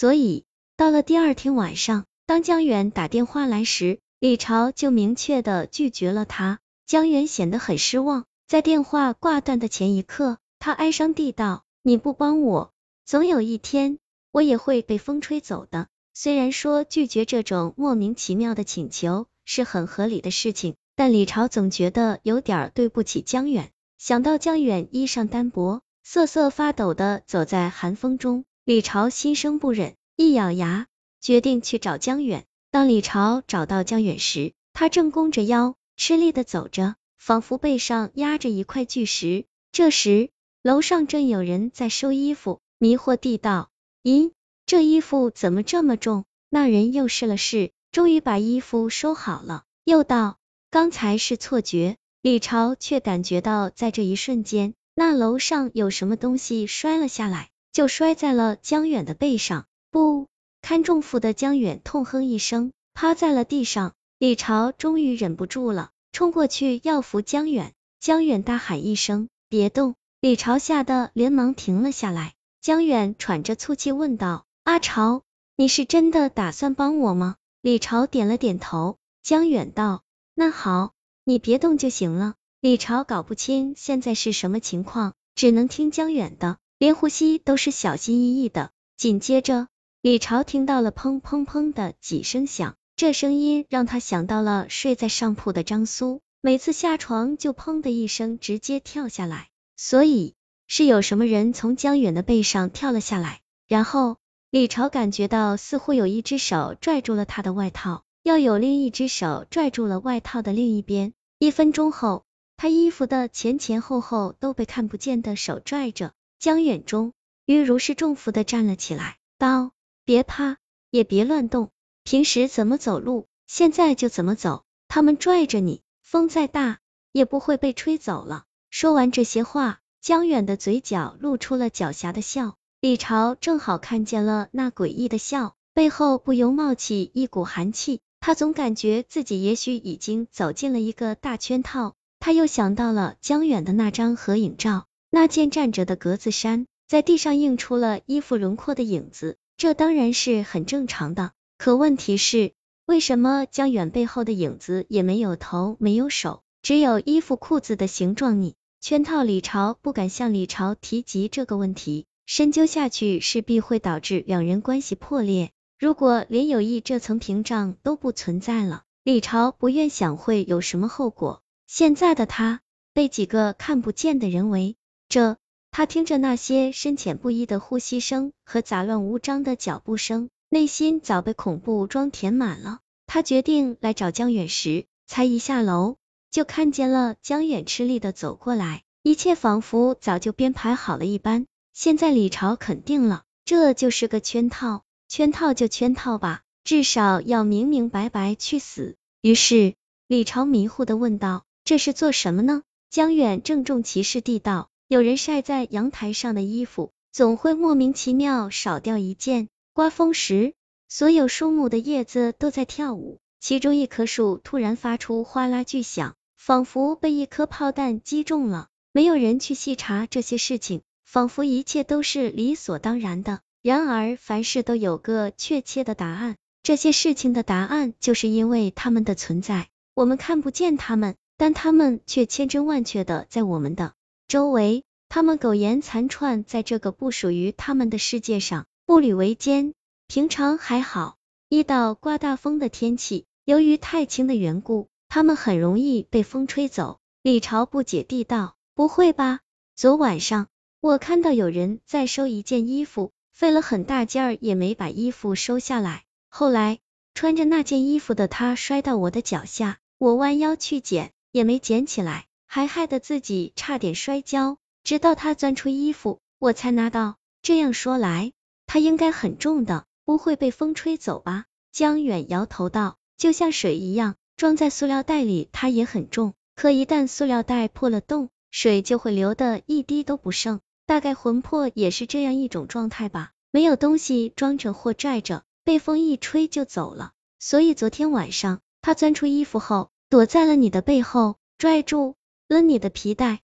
所以到了第二天晚上，当江远打电话来时，李朝就明确的拒绝了他。江远显得很失望，在电话挂断的前一刻，他哀伤地道：“你不帮我，总有一天我也会被风吹走的。”虽然说拒绝这种莫名其妙的请求是很合理的事情，但李朝总觉得有点对不起江远。想到江远衣裳单薄，瑟瑟发抖的走在寒风中，李朝心生不忍，一咬牙，决定去找江远。当李朝找到江远时，他正弓着腰，吃力的走着，仿佛背上压着一块巨石。这时，楼上正有人在收衣服，迷惑地道：“咦，这衣服怎么这么重？”那人又试了试，终于把衣服收好了，又道：“刚才是错觉。”李朝却感觉到，在这一瞬间，那楼上有什么东西摔了下来，就摔在了江远的背上。不堪重负的江远痛哼一声，趴在了地上。李朝终于忍不住了，冲过去要扶江远。江远大喊一声：“别动！”李朝吓得连忙停了下来。江远喘着粗气问道：“阿朝，你是真的打算帮我吗？”李朝点了点头。江远道：“那好。”你别动就行了。李朝搞不清现在是什么情况，只能听江远的，连呼吸都是小心翼翼的。紧接着，李朝听到了砰砰砰的几声响，这声音让他想到了睡在上铺的张苏，每次下床就砰的一声直接跳下来，所以是有什么人从江远的背上跳了下来。然后，李朝感觉到似乎有一只手拽住了他的外套。要有另一只手拽住了外套的另一边。一分钟后，他衣服的前前后后都被看不见的手拽着。江远终于如释重负的站了起来，道：“别怕，也别乱动，平时怎么走路，现在就怎么走。他们拽着你，风再大也不会被吹走了。”说完这些话，江远的嘴角露出了狡黠的笑。李朝正好看见了那诡异的笑，背后不由冒起一股寒气。他总感觉自己也许已经走进了一个大圈套，他又想到了江远的那张合影照，那件站着的格子衫，在地上映出了衣服轮廓的影子，这当然是很正常的。可问题是，为什么江远背后的影子也没有头没有手，只有衣服裤子的形状呢？圈套李朝不敢向李朝提及这个问题，深究下去势必会导致两人关系破裂。如果连友谊这层屏障都不存在了，李朝不愿想会有什么后果。现在的他被几个看不见的人围着，他听着那些深浅不一的呼吸声和杂乱无章的脚步声，内心早被恐怖装填满了。他决定来找江远时，才一下楼就看见了江远吃力的走过来，一切仿佛早就编排好了一般。现在李朝肯定了，这就是个圈套。圈套就圈套吧，至少要明明白白去死。于是李朝迷糊的问道：“这是做什么呢？”江远郑重其事地道：“有人晒在阳台上的衣服，总会莫名其妙少掉一件。刮风时，所有树木的叶子都在跳舞，其中一棵树突然发出哗啦巨响，仿佛被一颗炮弹击中了。没有人去细查这些事情，仿佛一切都是理所当然的。”然而，凡事都有个确切的答案，这些事情的答案就是因为他们的存在，我们看不见他们，但他们却千真万确的在我们的周围，他们苟延残喘在这个不属于他们的世界上，步履维艰。平常还好，一到刮大风的天气，由于太轻的缘故，他们很容易被风吹走。李朝不解地道：“不会吧？昨晚上我看到有人在收一件衣服。”费了很大劲儿也没把衣服收下来，后来穿着那件衣服的他摔到我的脚下，我弯腰去捡，也没捡起来，还害得自己差点摔跤。直到他钻出衣服，我才拿到。这样说来，他应该很重的，不会被风吹走吧？江远摇头道，就像水一样，装在塑料袋里，它也很重，可一旦塑料袋破了洞，水就会流的一滴都不剩。大概魂魄也是这样一种状态吧，没有东西装着或拽着，被风一吹就走了。所以昨天晚上他钻出衣服后，躲在了你的背后，拽住勒你的皮带，